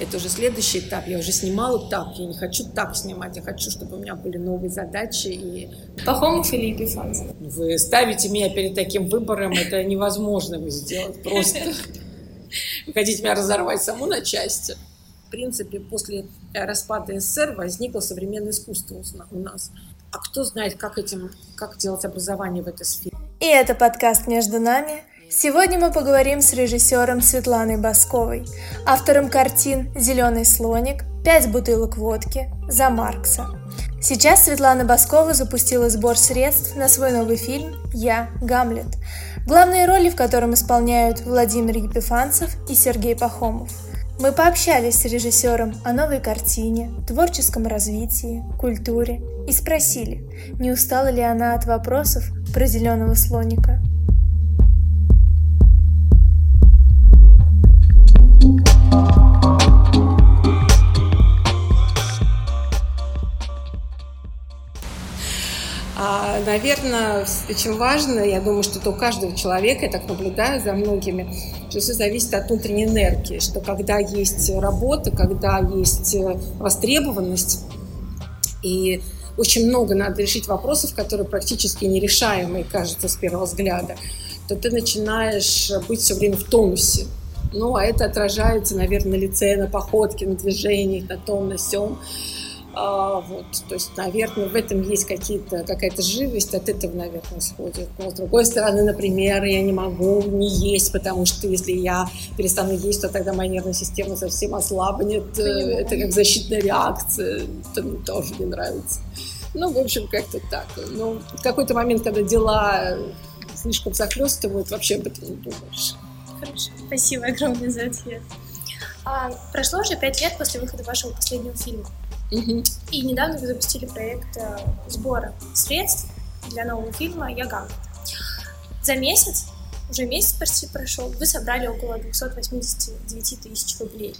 это уже следующий этап. Я уже снимала так, я не хочу так снимать, я хочу, чтобы у меня были новые задачи. И... Пахомов или Епифанцев? Вы ставите меня перед таким выбором, это невозможно вы сделать просто. Вы хотите меня разорвать саму на части? В принципе, после распада СССР возникло современное искусство у нас. А кто знает, как этим, как делать образование в этой сфере? И это подкаст «Между нами», Сегодня мы поговорим с режиссером Светланой Басковой, автором картин «Зеленый слоник», «Пять бутылок водки», «За Маркса». Сейчас Светлана Баскова запустила сбор средств на свой новый фильм «Я, Гамлет», главные роли в котором исполняют Владимир Епифанцев и Сергей Пахомов. Мы пообщались с режиссером о новой картине, творческом развитии, культуре и спросили, не устала ли она от вопросов про зеленого слоника. А, наверное, очень важно, я думаю, что это у каждого человека, я так наблюдаю за многими, что все зависит от внутренней энергии, что когда есть работа, когда есть э, востребованность, и очень много надо решить вопросов, которые практически нерешаемые, кажется, с первого взгляда, то ты начинаешь быть все время в тонусе. Ну, а это отражается, наверное, на лице, на походке, на движениях, на том, на сём. А, вот, то есть, наверное, в этом есть какие-то, какая-то живость, от этого, наверное, исходит. Но с другой стороны, например, я не могу не есть, потому что если я перестану есть, то тогда моя нервная система совсем ослабнет. Понимаю. Это как защитная реакция, это мне тоже не нравится. Ну, в общем, как-то так. Ну, в какой-то момент, когда дела слишком захлестывают, вообще об этом не думаешь. Хорошо, спасибо огромное за ответ. А, прошло уже пять лет после выхода вашего последнего фильма. Угу. И недавно вы запустили проект э, сбора средств для нового фильма «Я Гамлет». За месяц, уже месяц почти прошел, вы собрали около 289 тысяч рублей.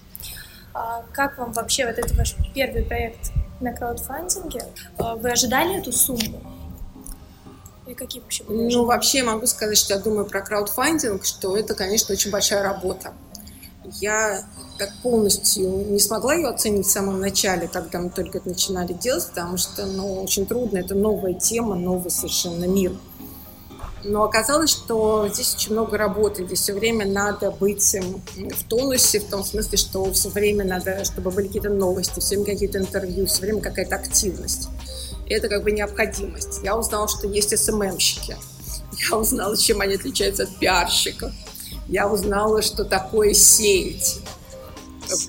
А как вам вообще вот это ваш первый проект на краудфандинге? А вы ожидали эту сумму? И какие вообще были Ну, вообще могу сказать, что я думаю про краудфандинг, что это, конечно, очень большая работа. Я так полностью не смогла ее оценить в самом начале, когда мы только это начинали делать, потому что ну, очень трудно, это новая тема, новый совершенно мир. Но оказалось, что здесь очень много работы, здесь все время надо быть эм, в тонусе, в том смысле, что все время надо, чтобы были какие-то новости, все время какие-то интервью, все время какая-то активность. И это как бы необходимость. Я узнала, что есть SMM щики. Я узнала, чем они отличаются от пиарщиков. Я узнала, что такое сеять.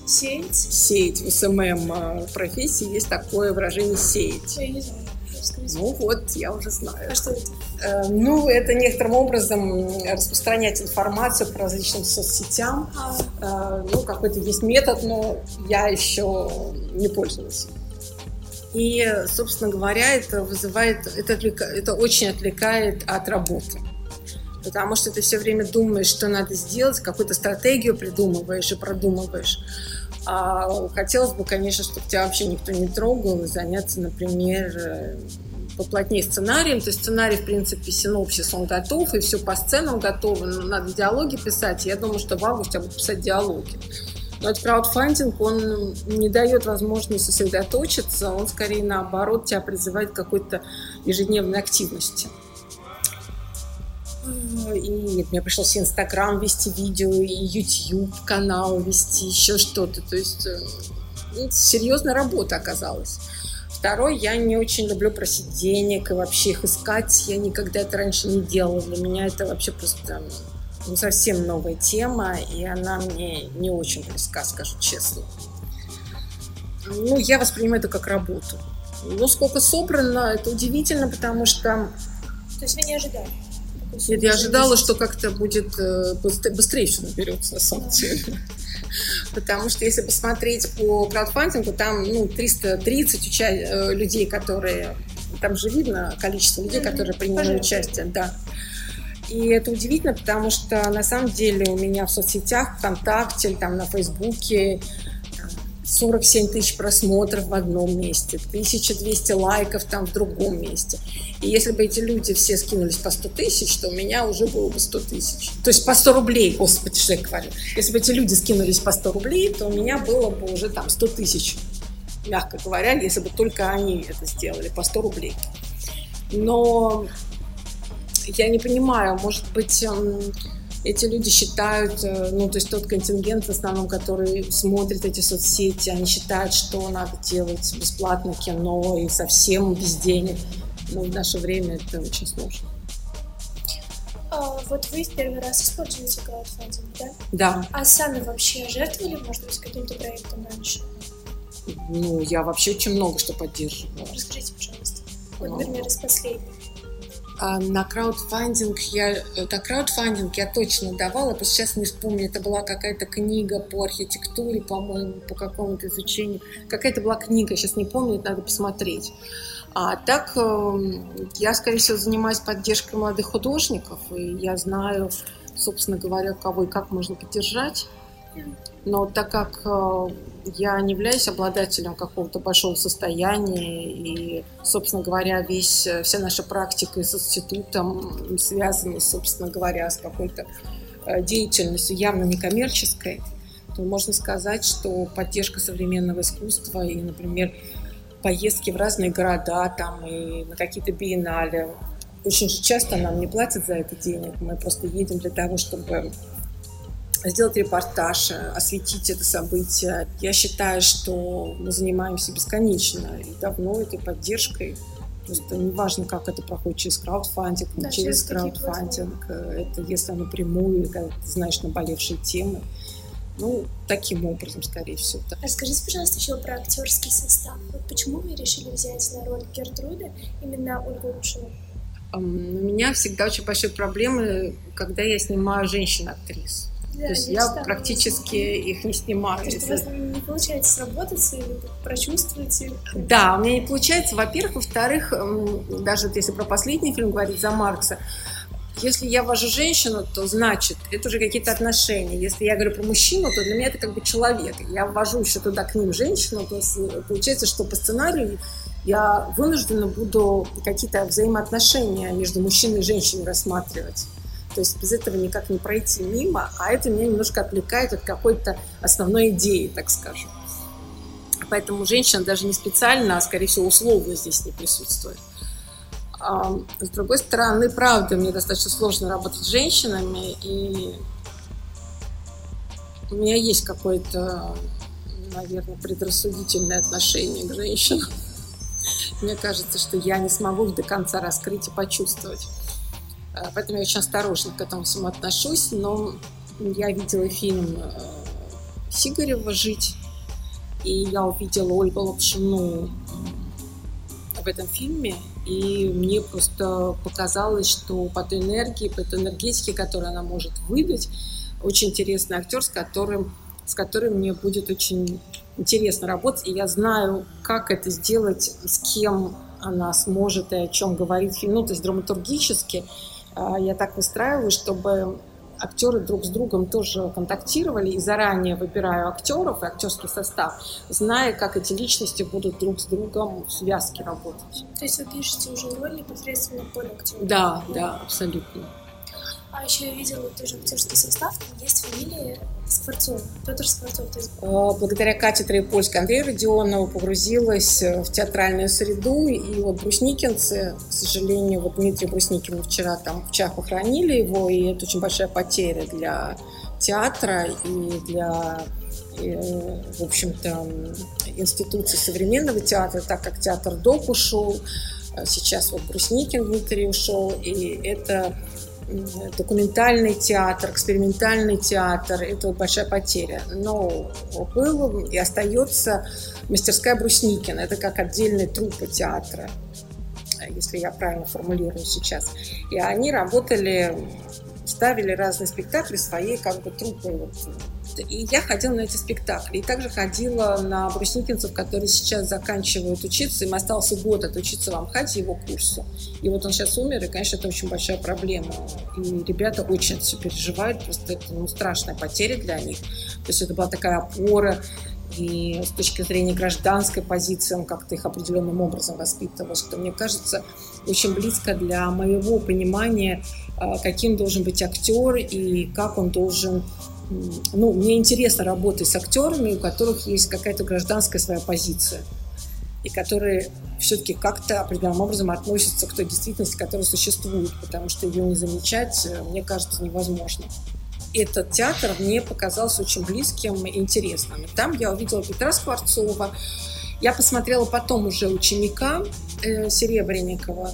Сеять? Сеять. В SMM э, профессии есть такое выражение «сеять». Я не знаю. Ну вот, я уже знаю. А что это? Э, ну, это некоторым образом распространять информацию по различным соцсетям. А. Э, ну, какой-то есть метод, но я еще не пользовалась. И, собственно говоря, это вызывает, это, отвлека, это очень отвлекает от работы. Потому что ты все время думаешь, что надо сделать, какую-то стратегию придумываешь и продумываешь. А хотелось бы, конечно, чтобы тебя вообще никто не трогал и заняться, например, э, поплотнее сценарием. То есть сценарий, в принципе, синопсис, он готов, и все по сценам готово. Но надо диалоги писать. Я думаю, что в августе я буду писать диалоги. Но этот краудфандинг, он не дает возможности сосредоточиться, он скорее наоборот тебя призывает к какой-то ежедневной активности. И мне пришлось Инстаграм вести видео, и YouTube канал вести, еще что-то. То есть э, ну, серьезная работа оказалась. Второй, я не очень люблю просить денег и вообще их искать. Я никогда это раньше не делала. Для меня это вообще просто ну, совсем новая тема, и она мне не очень близка, скажу честно. Ну, я воспринимаю это как работу. Ну, сколько собрано, это удивительно, потому что... То есть вы не ожидали? Нет, я ожидала, что как-то будет э, быстрее все наберется, на самом деле. Потому что если посмотреть по краудфандингу, там ну, 330 уча- э, людей, которые... Там же видно количество людей, которые приняли участие. Да. И это удивительно, потому что на самом деле у меня в соцсетях, ВКонтакте, там на Фейсбуке 47 тысяч просмотров в одном месте, 1200 лайков там в другом месте. И если бы эти люди все скинулись по 100 тысяч, то у меня уже было бы 100 тысяч. То есть по 100 рублей, господи, что я говорю. Если бы эти люди скинулись по 100 рублей, то у меня было бы уже там 100 тысяч, мягко говоря, если бы только они это сделали по 100 рублей. Но я не понимаю, может быть, эти люди считают, э, ну, то есть тот контингент в основном, который смотрит эти соцсети, они считают, что надо делать бесплатно кино и совсем без денег. Но в наше время это очень сложно. А, вот вы в первый раз используете краудфандинг, да? Да. А сами вообще жертвовали, может быть, каким-то проектом раньше? Ну, я вообще очень много что поддерживала. Расскажите, пожалуйста. Вот, ну, например, из последних. А, на краудфандинг я, на краудфандинг я точно давала, просто сейчас не вспомню, это была какая-то книга по архитектуре, по-моему, по какому-то изучению. Какая-то была книга, сейчас не помню, надо посмотреть. А так эм, я, скорее всего, занимаюсь поддержкой молодых художников, и я знаю, собственно говоря, кого и как можно поддержать. Но так как э, я не являюсь обладателем какого-то большого состояния, и, собственно говоря, весь, вся наша практика с институтом связана, собственно говоря, с какой-то э, деятельностью явно некоммерческой, то можно сказать, что поддержка современного искусства и, например, поездки в разные города там и на какие-то биеннале. Очень часто нам не платят за это денег, мы просто едем для того, чтобы сделать репортаж, осветить это событие. Я считаю, что мы занимаемся бесконечно и давно этой поддержкой. Просто неважно, как это проходит через краудфандинг, не да, через краудфандинг. Это если напрямую, когда ты знаешь наболевшие темы. Ну, таким образом, скорее всего. Да. Расскажите, пожалуйста, еще про актерский состав. Вот почему вы решили взять на роль Гертруды именно Ольгу Рушину? У меня всегда очень большие проблемы, когда я снимаю женщин-актрис. Да, То есть я, практически их не снимаю. То есть вас не получается сработаться или прочувствуете? Да, у меня не получается. Во-первых, во-вторых, даже вот если про последний фильм говорить за Маркса, если я вожу женщину, то значит, это уже какие-то отношения. Если я говорю про мужчину, то для меня это как бы человек. Я ввожу еще туда к ним женщину, то есть получается, что по сценарию я вынуждена буду какие-то взаимоотношения между мужчиной и женщиной рассматривать. То есть без этого никак не пройти мимо, а это меня немножко отвлекает от какой-то основной идеи, так скажем. Поэтому женщина даже не специально, а скорее всего условно здесь не присутствует. С другой стороны, правда, мне достаточно сложно работать с женщинами, и у меня есть какое-то, наверное, предрассудительное отношение к женщинам. Мне кажется, что я не смогу их до конца раскрыть и почувствовать. Э, поэтому я очень осторожно к этому всему отношусь. Но я видела фильм э, Сигарева «Жить», и я увидела Ольгу Лапшину в этом фильме, и мне просто показалось, что по той энергии, по той энергетике, которую она может выдать, очень интересный актер, с которым, с которым мне будет очень интересно работать, и я знаю, как это сделать, с кем она сможет и о чем говорить фильм. Ну, то есть драматургически я так выстраиваю, чтобы актеры друг с другом тоже контактировали и заранее выбираю актеров и актерский состав, зная, как эти личности будут друг с другом в связке работать. То есть вы пишете уже роль непосредственно под актера? Да, да, абсолютно. А еще я видела тоже актерский состав, есть фамилии Скворцов, Петр Скворцов. Есть... А, благодаря катедре польской Андрея Родионова погрузилась э, в театральную среду, и вот брусникинцы, к сожалению, вот Дмитрий Брусникин вчера там в Чах похоронили его, и это очень большая потеря для театра и для э, в общем-то, институции современного театра, так как театр ДОК ушел, э, сейчас вот Брусникин Дмитрий ушел, и это документальный театр, экспериментальный театр – это большая потеря. Но был и остается мастерская Брусникина. Это как отдельный труппа театра, если я правильно формулирую сейчас. И они работали, ставили разные спектакли своей как бы труппой. Вот и я ходила на эти спектакли. И также ходила на брусникинцев, которые сейчас заканчивают учиться. Им остался год отучиться в Амхате его курсу. И вот он сейчас умер, и, конечно, это очень большая проблема. И ребята очень все переживают, просто это ну, страшная потеря для них. То есть это была такая опора, и с точки зрения гражданской позиции он как-то их определенным образом воспитывал, что мне кажется очень близко для моего понимания, а, каким должен быть актер и как он должен ну, мне интересно работать с актерами, у которых есть какая-то гражданская своя позиция, и которые все-таки как-то определенным образом относятся к той действительности, которая существует, потому что ее не замечать, э, мне кажется, невозможно этот театр мне показался очень близким и интересным. Там я увидела Петра Скворцова. Я посмотрела потом уже ученика э, Серебренникова.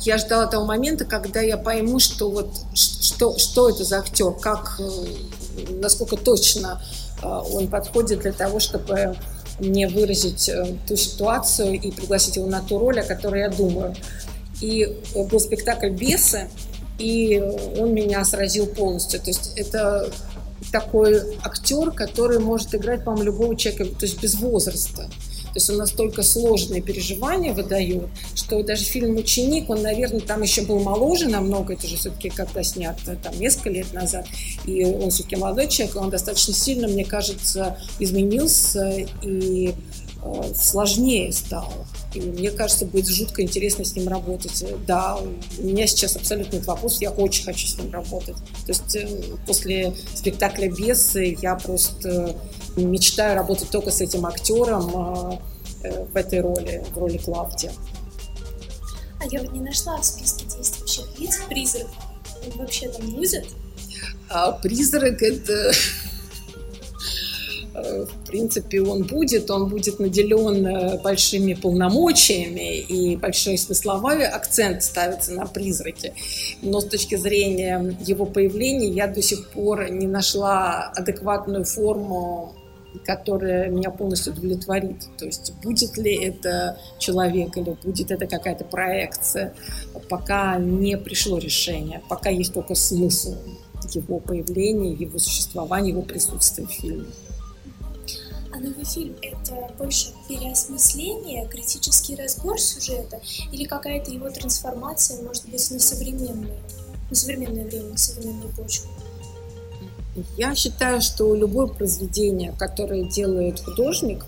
Я ждала того момента, когда я пойму, что вот что, что это за актер, как, э, насколько точно э, он подходит для того, чтобы мне выразить э, ту ситуацию и пригласить его на ту роль, о которой я думаю. И был спектакль «Бесы», и он меня сразил полностью. То есть это такой актер, который может играть, по-моему, любого человека, то есть без возраста. То есть он настолько сложные переживания выдает, что даже фильм «Ученик», он, наверное, там еще был моложе намного, это же все-таки когда снят там несколько лет назад, и он все-таки молодой человек, он достаточно сильно, мне кажется, изменился и э, сложнее стал. И мне кажется, будет жутко интересно с ним работать. Да, у меня сейчас абсолютно нет вопросов, я очень хочу с ним работать. То есть э, после спектакля «Бесы» я просто мечтаю работать только с этим актером э, в этой роли, в роли Клавдия. А я вот не нашла в списке действующих лиц призрак. Он вообще там будет? А призрак — это Э, в принципе, он будет, он будет наделен э, большими полномочиями и большой смысловой акцент ставится на призраке. Но с точки зрения его появления я до сих пор не нашла адекватную форму которая меня полностью удовлетворит. То есть будет ли это человек или будет это какая-то проекция, пока не пришло решение, пока есть только смысл его появления, его существования, его присутствия в фильме. А новый фильм — это больше переосмысление, критический разбор сюжета или какая-то его трансформация, может быть, на современное, на современное время, на современную почву? Я считаю, что любое произведение, которое делает художник,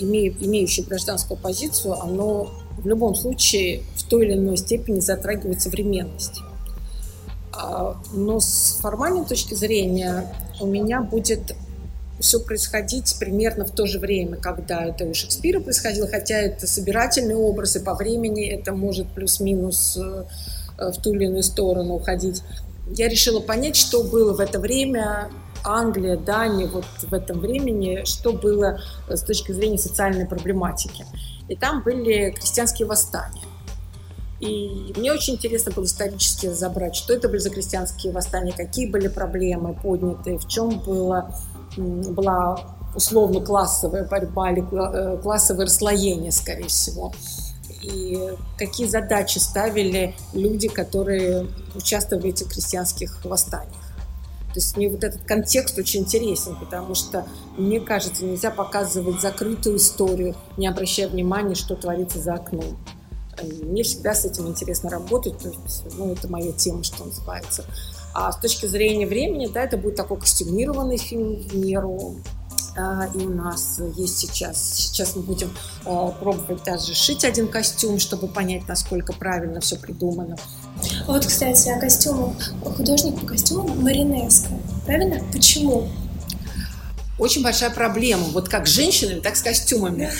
имеющий гражданскую позицию, оно в любом случае в той или иной степени затрагивает современность. А, но с формальной точки зрения у меня будет все происходить примерно в то же время, когда это у Шекспира происходило, хотя это собирательный образ, и по времени это может плюс-минус э, в ту или иную сторону уходить. Я решила понять, что было в это время Англия, Дания, вот в этом времени, что было с точки зрения социальной проблематики. И там были крестьянские восстания. И мне очень интересно было исторически разобрать, что это были за крестьянские восстания, какие были проблемы подняты, в чем было была условно классовая борьба или э, классовое расслоение, скорее всего. И какие задачи ставили люди, которые участвовали в этих крестьянских восстаниях. То есть мне вот этот контекст очень интересен, потому что, мне кажется, нельзя показывать закрытую историю, не обращая внимания, что творится за окном. Мне всегда с этим интересно работать, то есть, ну, это моя тема, что называется. А с точки зрения времени, да, это будет такой костюмированный фильм в меру. И у нас есть сейчас, сейчас мы будем а, пробовать даже шить один костюм, чтобы понять, насколько правильно все придумано. Вот, кстати, о костюмах. Художник по костюмам Маринеско. Правильно? Почему? Очень большая проблема. Вот как с женщинами, так с костюмами.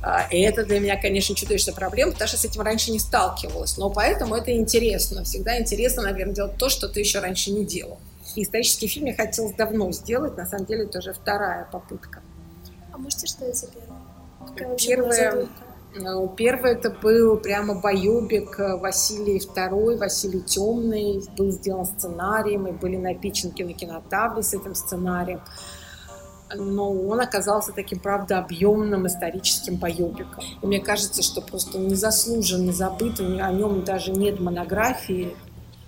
А, и это для меня, конечно, чудовищная проблема, потому что с этим раньше не сталкивалась. Но поэтому это интересно. Всегда интересно, наверное, делать то, что ты еще раньше не делал. И исторический фильм я хотела давно сделать. На самом деле, это уже вторая попытка. А можете что за первая? Первая, ну, первый это был прямо боюбик Василий II, Василий Темный. Был сделан сценарий, мы были на Пиченке на кинотавре с этим сценарием но он оказался таким, правда, объемным историческим боевиком. И мне кажется, что просто он незаслуженно забыт, о нем даже нет монографии.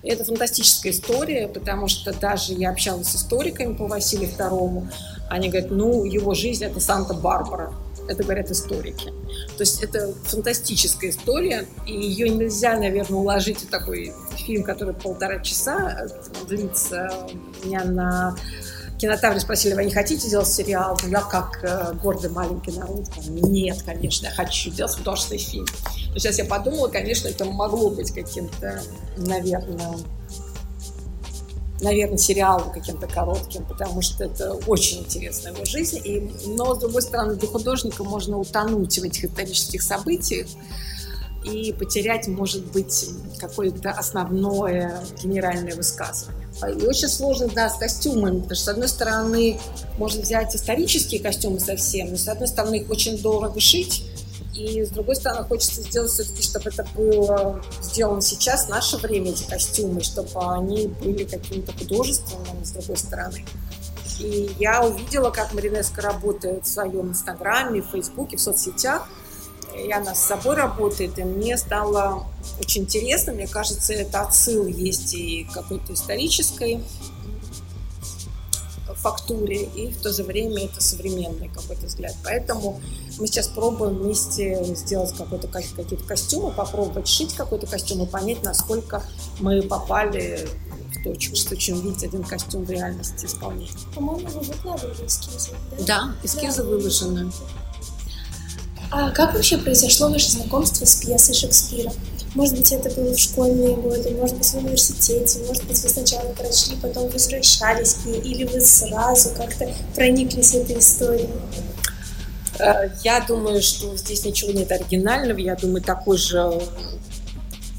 Это фантастическая история, потому что даже я общалась с историками по Василию II, они говорят, ну, его жизнь — это Санта-Барбара. Это говорят историки. То есть это фантастическая история, и ее нельзя, наверное, уложить в такой фильм, который полтора часа длится. У меня на кинотавре спросили, вы не хотите делать сериал? Ну, я как э, гордый маленький народ, нет, конечно, я хочу делать художественный фильм. Но сейчас я подумала, конечно, это могло быть каким-то, наверное, наверное, сериалом каким-то коротким, потому что это очень интересная его жизнь. И, но, с другой стороны, для художника можно утонуть в этих исторических событиях и потерять, может быть, какое-то основное генеральное высказывание. И очень сложно, да, с костюмами, потому что, с одной стороны, можно взять исторические костюмы совсем, но, с одной стороны, их очень дорого шить, и, с другой стороны, хочется сделать все-таки, чтобы это было сделано сейчас, в наше время, эти костюмы, чтобы они были какими-то художественными, с другой стороны. И я увидела, как Маринеска работает в своем инстаграме, в фейсбуке, в соцсетях, и она с собой работает, и мне стало очень интересно. Мне кажется, это отсыл есть и какой-то исторической фактуре, и в то же время это современный какой-то взгляд. Поэтому мы сейчас пробуем вместе сделать какой-то, какие-то костюмы, попробовать шить какой-то костюм и понять, насколько мы попали в точку, что чем видеть один костюм в реальности исполнения. По-моему, вы выкладывали эскизы, да? Да, эскизы да. выложены. А как вообще произошло ваше знакомство с пьесой Шекспира? Может быть, это было в школьные годы, может быть, в университете, может быть, вы сначала прочли, потом возвращались к ней, или вы сразу как-то прониклись этой историей? Э, я думаю, что здесь ничего нет оригинального. Я думаю, такой же,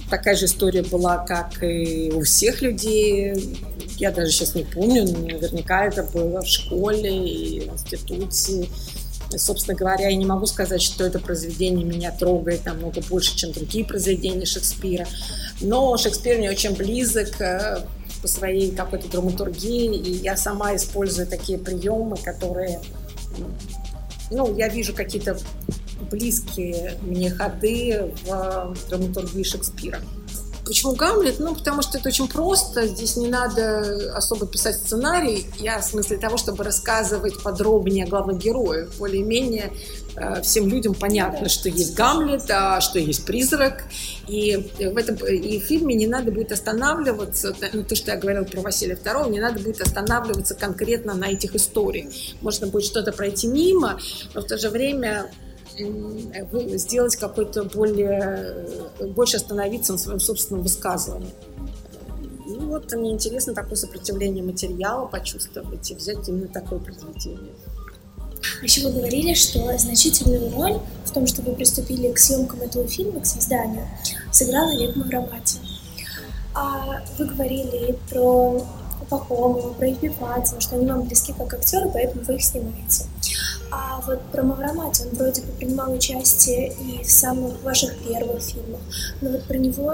такая же история была, как и у всех людей. Я даже сейчас не помню, но наверняка это было в школе и в институте. Собственно говоря, я не могу сказать, что это произведение меня трогает намного больше, чем другие произведения Шекспира. Но Шекспир мне очень близок э, по своей какой-то драматургии, и я сама использую такие приемы, которые, ну, я вижу какие-то близкие мне ходы в драматургии Шекспира. Почему Гамлет? Ну, потому что это очень просто. Здесь не надо особо писать сценарий. Я в смысле того, чтобы рассказывать подробнее главных героях. Более-менее э, всем людям понятно, что есть Гамлет, а что есть призрак. И в, этом, и в фильме не надо будет останавливаться, ну, то, что я говорила про Василия II, не надо будет останавливаться конкретно на этих историях. Можно будет что-то пройти мимо, но в то же время сделать какой-то более, больше остановиться на своем собственном высказывании. Ну вот мне интересно такое сопротивление материала почувствовать и взять именно такое произведение. Еще вы говорили, что значительную роль в том, что вы приступили к съемкам этого фильма, к созданию, сыграл Олег Мавромати. А вы говорили про Пахомова, про Епифанцева, что они вам близки как актеры, поэтому вы их снимаете. А вот про Мавромати, он вроде бы принимал участие и в самых ваших первых фильмах, но вот про него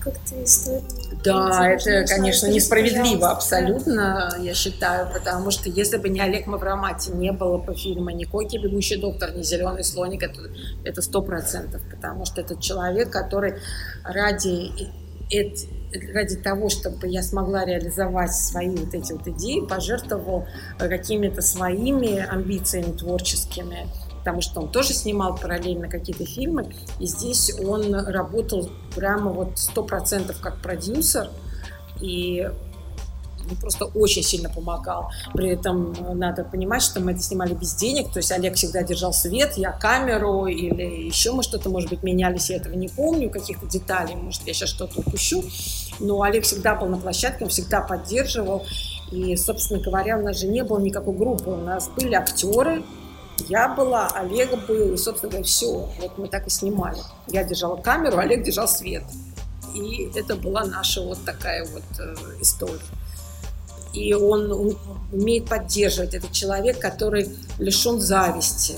как-то стоит... Да, это, конечно, несправедливо абсолютно, я считаю, потому что если бы не Олег Мавромати, не было бы фильма ни «Койки, бегущий доктор», ни «Зеленый слоник», это сто процентов, потому что это человек, который ради ради того, чтобы я смогла реализовать свои вот эти вот идеи, пожертвовал какими-то своими амбициями творческими, потому что он тоже снимал параллельно какие-то фильмы, и здесь он работал прямо вот сто процентов как продюсер, и ну, просто очень сильно помогал. При этом надо понимать, что мы это снимали без денег, то есть Олег всегда держал свет, я камеру или еще мы что-то, может быть, менялись, я этого не помню, каких-то деталей, может, я сейчас что-то упущу, но Олег всегда был на площадке, он всегда поддерживал, и, собственно говоря, у нас же не было никакой группы, у нас были актеры, я была, Олег был, и, собственно говоря, все. Вот мы так и снимали. Я держала камеру, Олег держал свет. И это была наша вот такая вот э, история и он, умеет поддерживать. Это человек, который лишен зависти.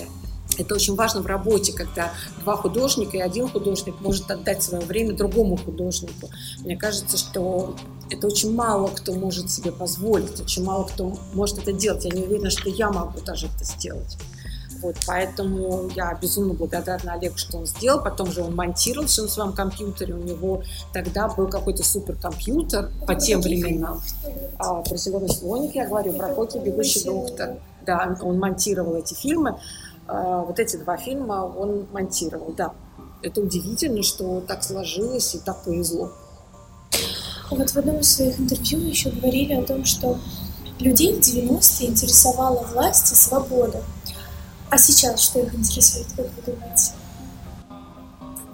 Это очень важно в работе, когда два художника и один художник может отдать свое время другому художнику. Мне кажется, что это очень мало кто может себе позволить, очень мало кто может это делать. Я не уверена, что я могу даже это сделать. Вот, поэтому я безумно благодарна Олегу, что он сделал. Потом же он монтировал все на своем компьютере. У него тогда был какой-то суперкомпьютер по тем временам. А, про «Зеленый слоник» я говорю, про «Коки. Бегущий доктор». Да, он монтировал эти фильмы. А, вот эти два фильма он монтировал, да. Это удивительно, что так сложилось и так повезло. Вот в одном из своих интервью еще говорили о том, что Людей в 90-е интересовала власть и свобода. А сейчас что их интересует, как вы думаете?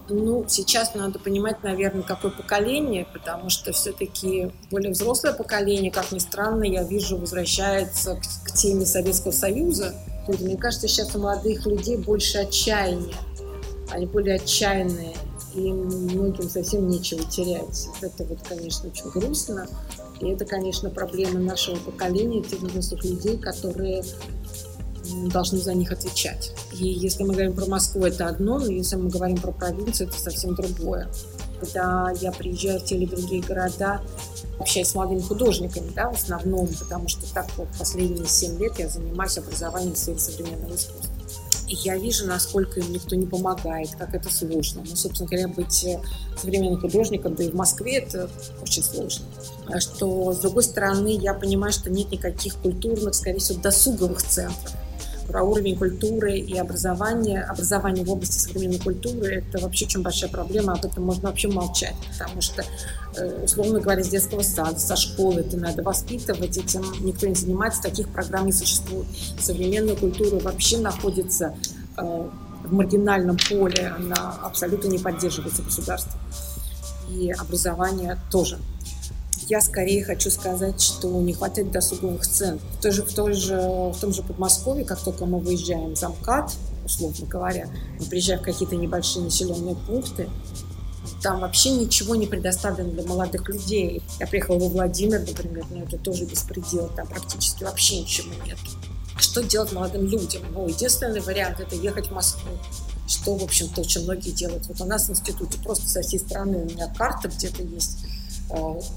Ну, сейчас надо понимать, наверное, какое поколение, потому что все-таки более взрослое поколение, как ни странно, я вижу, возвращается к, к теме Советского Союза. Мне кажется, сейчас у молодых людей больше отчаяния. Они более отчаянные, и многим совсем нечего терять. Это вот, конечно, очень грустно. И это, конечно, проблема нашего поколения, тех взрослых людей, которые должны за них отвечать. И если мы говорим про Москву, это одно, но если мы говорим про провинцию, это совсем другое. Когда я приезжаю в те или другие города, общаюсь с молодыми художниками, да, в основном, потому что так вот последние семь лет я занимаюсь образованием в сфере современного искусства. И я вижу, насколько им никто не помогает, как это сложно. Ну, собственно говоря, быть э, современным художником, да и в Москве это очень сложно. Что, с другой стороны, я понимаю, что нет никаких культурных, скорее всего, досуговых центров про уровень культуры и образования. Образование в области современной культуры – это вообще очень большая проблема, об этом можно вообще молчать, потому что, э, условно говоря, с детского сада, со школы это надо воспитывать, этим никто не занимается, таких программ не существует. Современная культура вообще находится э, в маргинальном поле, она абсолютно не поддерживается государством. И образование тоже я скорее хочу сказать, что не хватает досуговых цен. В, той же, в, той же, в том же Подмосковье, как только мы выезжаем в замкат, условно говоря, мы приезжаем в какие-то небольшие населенные пункты, там вообще ничего не предоставлено для молодых людей. Я приехала во Владимир, например, но это тоже беспредел, там практически вообще ничего нет. Что делать молодым людям? Ну, единственный вариант – это ехать в Москву что, в общем-то, очень многие делают. Вот у нас в институте просто со всей страны у меня карта где-то есть,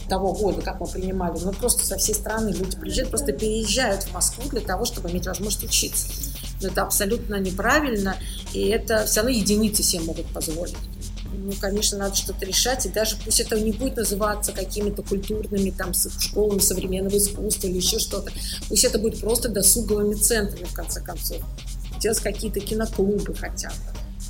того года, как мы принимали, но просто со всей страны люди приезжают, просто переезжают в Москву для того, чтобы иметь возможность учиться. Но это абсолютно неправильно, и это все равно единицы себе могут позволить. Ну, конечно, надо что-то решать, и даже пусть это не будет называться какими-то культурными там школами современного искусства или еще что-то, пусть это будет просто досуговыми центрами, в конце концов. Делать какие-то киноклубы хотя бы.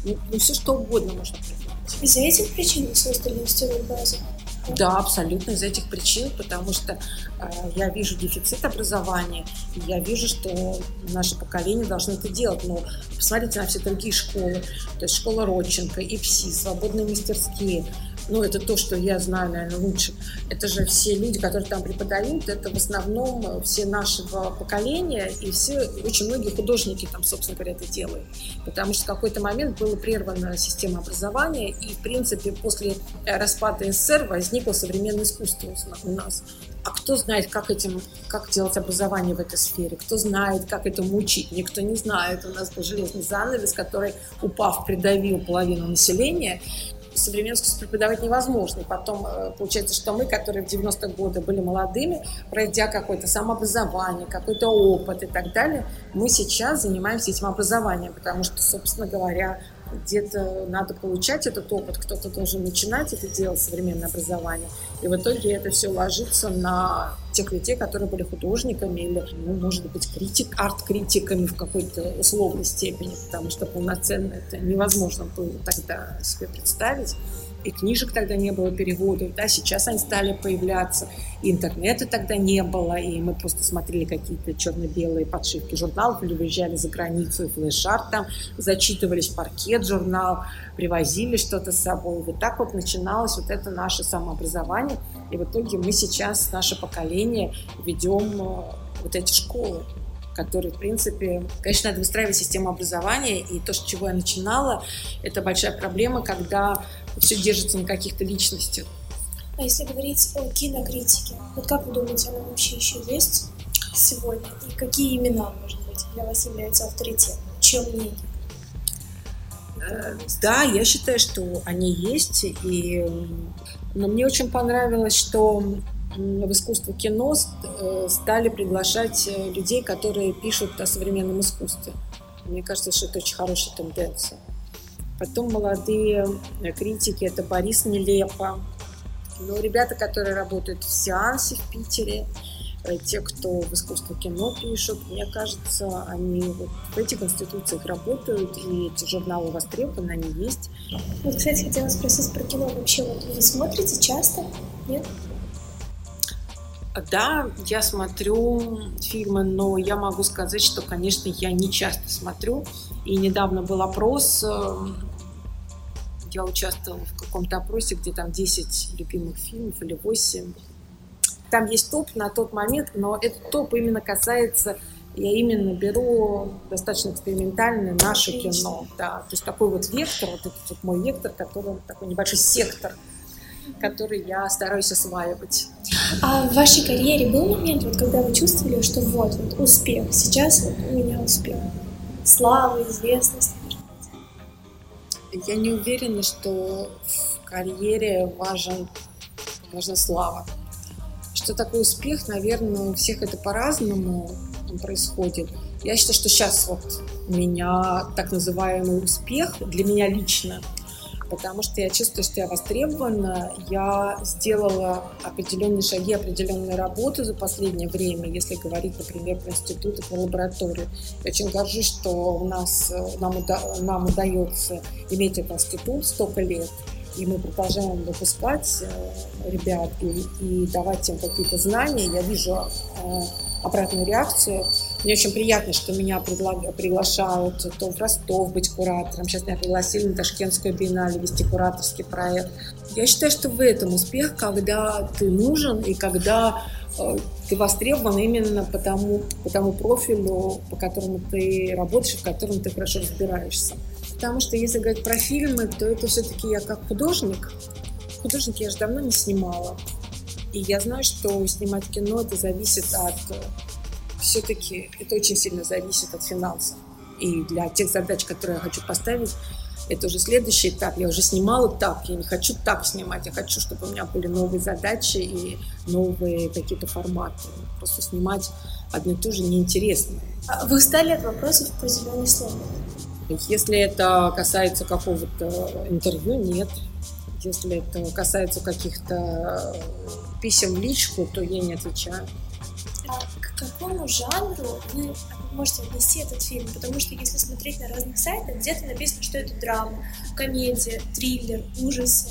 Ну, ну все что угодно можно придумать. Из-за этих причин создали институт базы? Да, абсолютно из этих причин, потому что э, я вижу дефицит образования, и я вижу, что наше поколение должно это делать. Но посмотрите на все другие школы, то есть школа Родченко, ИПСИ, свободные мастерские, ну, это то, что я знаю, наверное, лучше. Это же все люди, которые там преподают, это в основном все нашего поколения, и все, очень многие художники там, собственно говоря, это делают. Потому что в какой-то момент была прервана система образования, и, в принципе, после распада СССР возникло современное искусство у нас. А кто знает, как этим, как делать образование в этой сфере? Кто знает, как этому учить? Никто не знает. У нас был железный занавес, который, упав, придавил половину населения современное искусство преподавать невозможно. Потом э, получается, что мы, которые в 90-е годы были молодыми, пройдя какое-то самообразование, какой-то опыт и так далее, мы сейчас занимаемся этим образованием, потому что, собственно говоря, где-то надо получать этот опыт, кто-то должен начинать это делать, современное образование. И в итоге это все ложится на тех людей, которые были художниками или, ну, может быть, критик, арт-критиками в какой-то условной степени, потому что полноценно это невозможно было тогда себе представить. И книжек тогда не было переводов, да, сейчас они стали появляться, и интернета тогда не было, и мы просто смотрели какие-то черно-белые подшивки журналов или выезжали за границу, и флеш-арт там зачитывались, паркет журнал, привозили что-то с собой. Вот так вот начиналось вот это наше самообразование, и в итоге мы сейчас, наше поколение, ведем э, вот эти школы который, в принципе, конечно, надо выстраивать систему образования, и то, с чего я начинала, это большая проблема, когда все держится на каких-то личностях. А если говорить о кинокритике, вот как вы думаете, она вообще еще есть сегодня? И какие имена, может быть, для вас являются авторитетом? Чем мнение? Э, да, я считаю, что они есть, и но мне очень понравилось, что в искусство кино э, стали приглашать э, людей, которые пишут о современном искусстве. Мне кажется, что это очень хорошая тенденция. Потом молодые э, критики, это Борис Нелепо. Ну, ребята, которые работают в сеансе в Питере, те, кто в искусство кино пишут, мне кажется, они вот в этих институциях работают, и эти журналы востребованы, они есть. Вот, кстати, хотела спросить про кино вообще. Вот вы смотрите часто? Нет? Да, я смотрю фильмы, но я могу сказать, что, конечно, я не часто смотрю. И недавно был опрос, э, я участвовала в каком-то опросе, где там 10 любимых фильмов или 8. Там есть топ на тот момент, но этот топ именно касается я именно беру достаточно экспериментальное наше Отлично. кино. Да. То есть такой вот вектор, вот этот вот мой вектор, который такой небольшой сектор, который я стараюсь осваивать. А в вашей карьере был момент, вот, когда вы чувствовали, что вот, вот успех, сейчас вот у меня успех, слава, известность? Я не уверена, что в карьере важен, важна слава. Что такое успех, наверное, у всех это по-разному происходит. Я считаю, что сейчас вот у меня так называемый успех для меня лично – потому что я чувствую, что я востребована. Я сделала определенные шаги, определенную работу за последнее время, если говорить, например, про институты, про лабораторию. Я очень горжусь, что у нас, нам, уда, нам удается иметь этот институт столько лет, и мы продолжаем выпускать э, ребят и, и давать им какие-то знания. Я вижу э, обратную реакцию. Мне очень приятно, что меня приглашают то в Ростов быть куратором. Сейчас меня пригласили на Ташкентскую биеннале вести кураторский проект. Я считаю, что в этом успех, когда ты нужен и когда э, ты востребован именно по тому, по тому профилю, по которому ты работаешь, в котором ты хорошо разбираешься. Потому что если говорить про фильмы, то это все-таки я как художник. Художник я же давно не снимала. И я знаю, что снимать кино это зависит от все-таки это очень сильно зависит от финансов. И для тех задач, которые я хочу поставить, это уже следующий этап. Я уже снимала так, я не хочу так снимать, я хочу, чтобы у меня были новые задачи и новые какие-то форматы. Просто снимать одно и то же неинтересно. А вы устали от вопросов про зеленый слон? Если это касается какого-то интервью, нет. Если это касается каких-то писем в личку, то я не отвечаю. А к какому жанру вы можете отнести этот фильм? Потому что если смотреть на разных сайтах, где-то написано, что это драма, комедия, триллер, ужасы.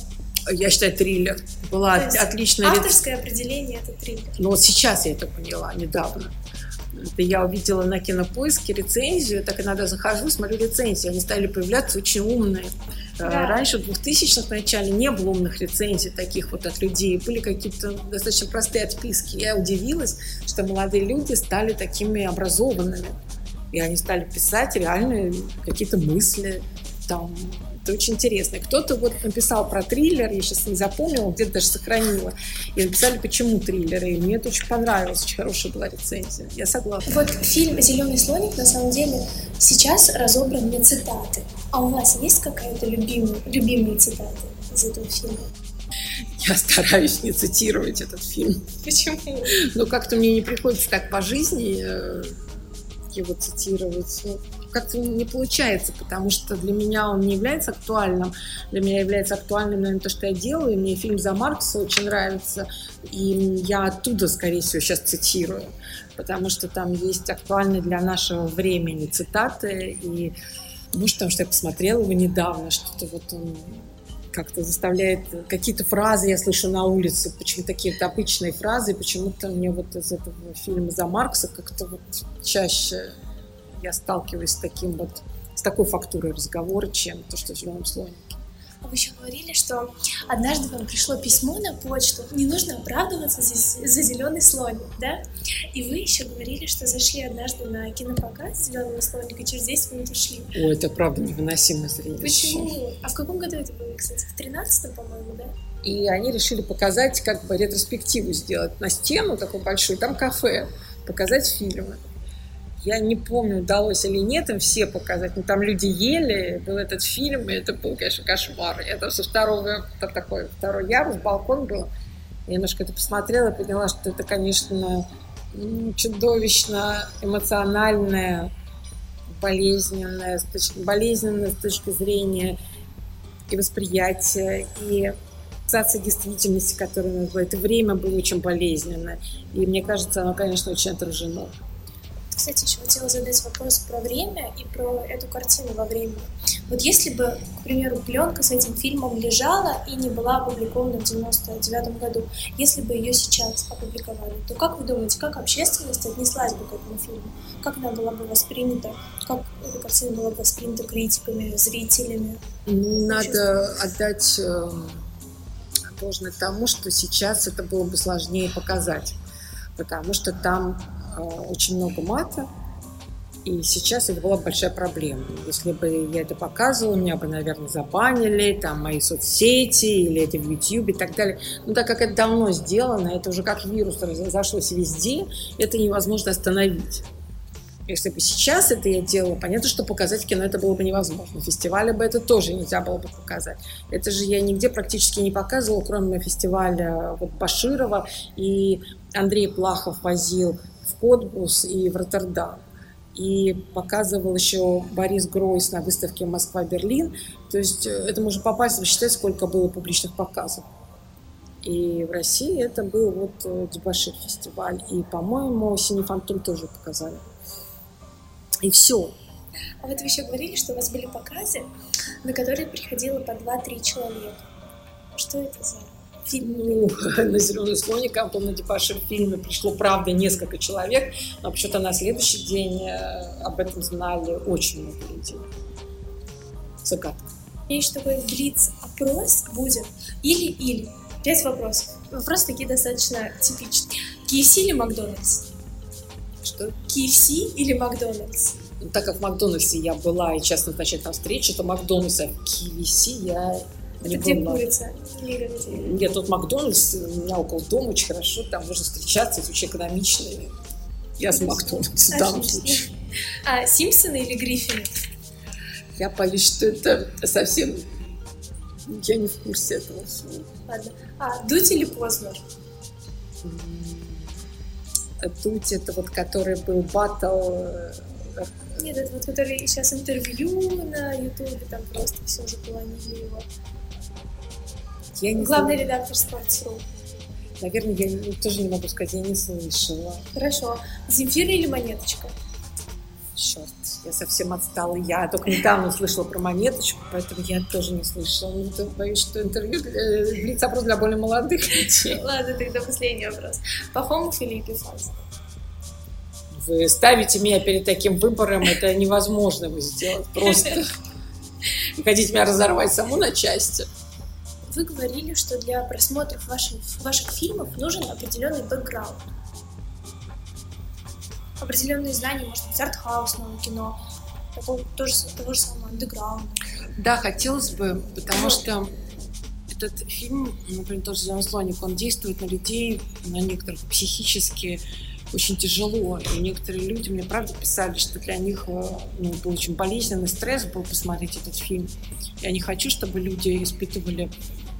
Я считаю, триллер. Была отличная... Авторское определение — это триллер. Ну вот сейчас я это поняла, недавно. Это я увидела на кинопоиске рецензию, так иногда захожу, смотрю рецензии, они стали появляться очень умные. Э, да. Раньше, в 2000-х начале, не было умных рецензий таких вот от людей. Были какие-то достаточно простые отписки. Я удивилась, что молодые люди стали такими образованными. И они стали писать реальные какие-то мысли, там, это очень интересно. Кто-то вот написал про триллер, я сейчас не запомнила, где-то даже сохранила. И написали, почему триллеры. И мне это очень понравилось, очень хорошая была рецензия. Я согласна. Вот фильм «Зеленый слоник» на самом деле сейчас разобран на цитаты. А у вас есть какая-то любимая, любимые цитаты из этого фильма? Я стараюсь не цитировать этот фильм. Почему? Ну, как-то мне не приходится так по жизни э, его цитировать. Ну, как-то не получается, потому что для меня он не является актуальным. Для меня является актуальным, наверное, то, что я делаю. Мне фильм «За Маркса» очень нравится, и я оттуда, скорее всего, сейчас цитирую, потому что там есть актуальные для нашего времени цитаты, и может, потому что я посмотрела его недавно, что-то вот он как-то заставляет какие-то фразы я слышу на улице, почему такие вот обычные фразы, почему-то мне вот из этого фильма за Маркса как-то вот чаще я сталкиваюсь с таким вот, с такой фактурой разговора, чем то, что в «Зеленом слонике». А вы еще говорили, что однажды вам пришло письмо на почту, не нужно оправдываться за, за зеленый слоник, да? И вы еще говорили, что зашли однажды на кинопоказ зеленого слоника и через 10 минут ушли. Ой, это правда невыносимое зрелище. Почему? А в каком году это было, кстати? В 13 по-моему, да? И они решили показать, как бы ретроспективу сделать на стену такую большую, там кафе, показать фильмы. Я не помню, удалось или нет им все показать, но там люди ели, был этот фильм, и это был, конечно, кошмар. Это со второго, это такой второй ярус, балкон был. Я немножко это посмотрела поняла, что это, конечно, чудовищно эмоциональное, болезненное, с точки, болезненное с точки зрения и восприятия, и фиксация действительности, которая у нас была. Это время было очень болезненное. И мне кажется, оно, конечно, очень отражено кстати, еще хотела задать вопрос про время и про эту картину во времени. Вот если бы, к примеру, пленка с этим фильмом лежала и не была опубликована в 99 году, если бы ее сейчас опубликовали, то как вы думаете, как общественность отнеслась бы к этому фильму? Как она была бы воспринята? Как эта картина была бы воспринята критиками, зрителями? Надо отдать э, должное тому, что сейчас это было бы сложнее показать, потому что там очень много мата, и сейчас это была большая проблема. Если бы я это показывала, меня бы, наверное, забанили, там, мои соцсети, или это в YouTube и так далее. Но так как это давно сделано, это уже как вирус разошлось везде, это невозможно остановить. Если бы сейчас это я делала, понятно, что показать кино это было бы невозможно. Фестиваля бы это тоже нельзя было бы показать. Это же я нигде практически не показывала, кроме фестиваля вот Баширова. И Андрей Плахов возил в Котбус и в Роттердам. И показывал еще Борис Гройс на выставке Москва-Берлин. То есть э, это можно попасть, считать, сколько было публичных показов. И в России это был вот э, Дебашир фестиваль. И, по-моему, Синий Фантом тоже показали. И все. А вот вы еще говорили, что у вас были показы, на которые приходило по 2-3 человека. Что это за ну, на «Зеленый слоник», Антон на Депаше в фильме пришло, правда, несколько человек, но почему-то на следующий день э, об этом знали очень много людей. Загадка. Есть такой блиц-опрос будет или-или. Пять вопросов. Вопросы такие достаточно типичные. KFC или Макдональдс? Что? KFC или Макдональдс? Ну, так как в Макдональдсе я была и часто назначать там встречи, то Макдональдс, а KFC я это где курица? Нет, тут Макдональдс, у меня около дома очень хорошо, там можно встречаться, это очень экономично. Я с Макдональдс в данном случае. А Симпсоны или Гриффины? Я боюсь, что это совсем... Я не в курсе этого всего. Ладно. А Дудь или Познер? Дудь это вот который был батл э, нет, это вот который сейчас интервью на Ютубе, там просто все заполонили его. Я не Главный знаю. редактор Sports.ru. Наверное, я тоже не могу сказать, я не слышала. Хорошо. Земфира или Монеточка? Черт, я совсем отстала. Я только недавно услышала про Монеточку, поэтому я тоже не слышала. Ну, то боюсь, что интервью э, опрос для более молодых людей. Ладно, тогда последний вопрос. Пахомов или Епифанцев? Вы ставите меня перед таким выбором, это невозможно сделать. Просто хотите меня разорвать саму на части. Вы говорили, что для просмотров ваших, ваших фильмов нужен определенный бэкграунд. Определенные знания, может быть, артхаусного кино, такого, тоже, того же самого андеграунда. Да, хотелось бы, потому что этот фильм, например, тоже «Зеленый слоник», он действует на людей, на некоторых психически очень тяжело. И некоторые люди мне правда писали, что для них э, ну, был очень болезненный стресс был посмотреть этот фильм. Я не хочу, чтобы люди испытывали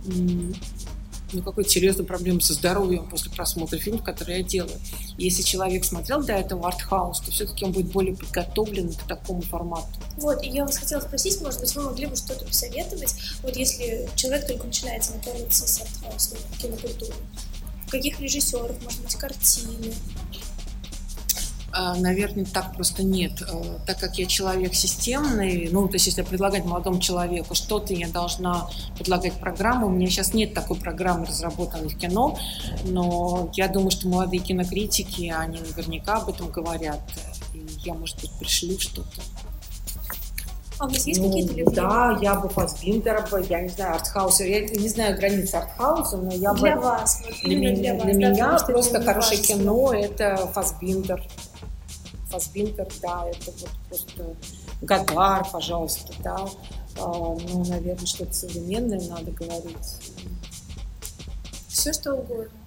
ну, какую-то серьезную проблему со здоровьем после просмотра фильма, который я делаю. Если человек смотрел до этого артхаус, то все-таки он будет более подготовлен к такому формату. Вот, и я вас хотела спросить, может быть, вы могли бы что-то посоветовать, вот если человек только начинает знакомиться с артхаусной кинокультурой, каких режиссеров, может быть, картины, наверное, так просто нет. А, так как я человек системный, ну, то есть если предлагать молодому человеку что-то, я должна предлагать программу. У меня сейчас нет такой программы, разработанной в кино, но я думаю, что молодые кинокритики, они наверняка об этом говорят. И я, может быть, пришлю что-то. А у вас есть ну, какие-то любимые? Да, я бы Фасбиндера бы, я не знаю, артхауса, я не знаю границ артхауса, но я для бы... Вас, вот для, меня, для, вас, для да, меня просто хорошее кино – это Фасбиндер. Фасбинтер, да, это вот просто Гадар, пожалуйста, да. А, ну, наверное, что-то современное надо говорить. Все, что угодно.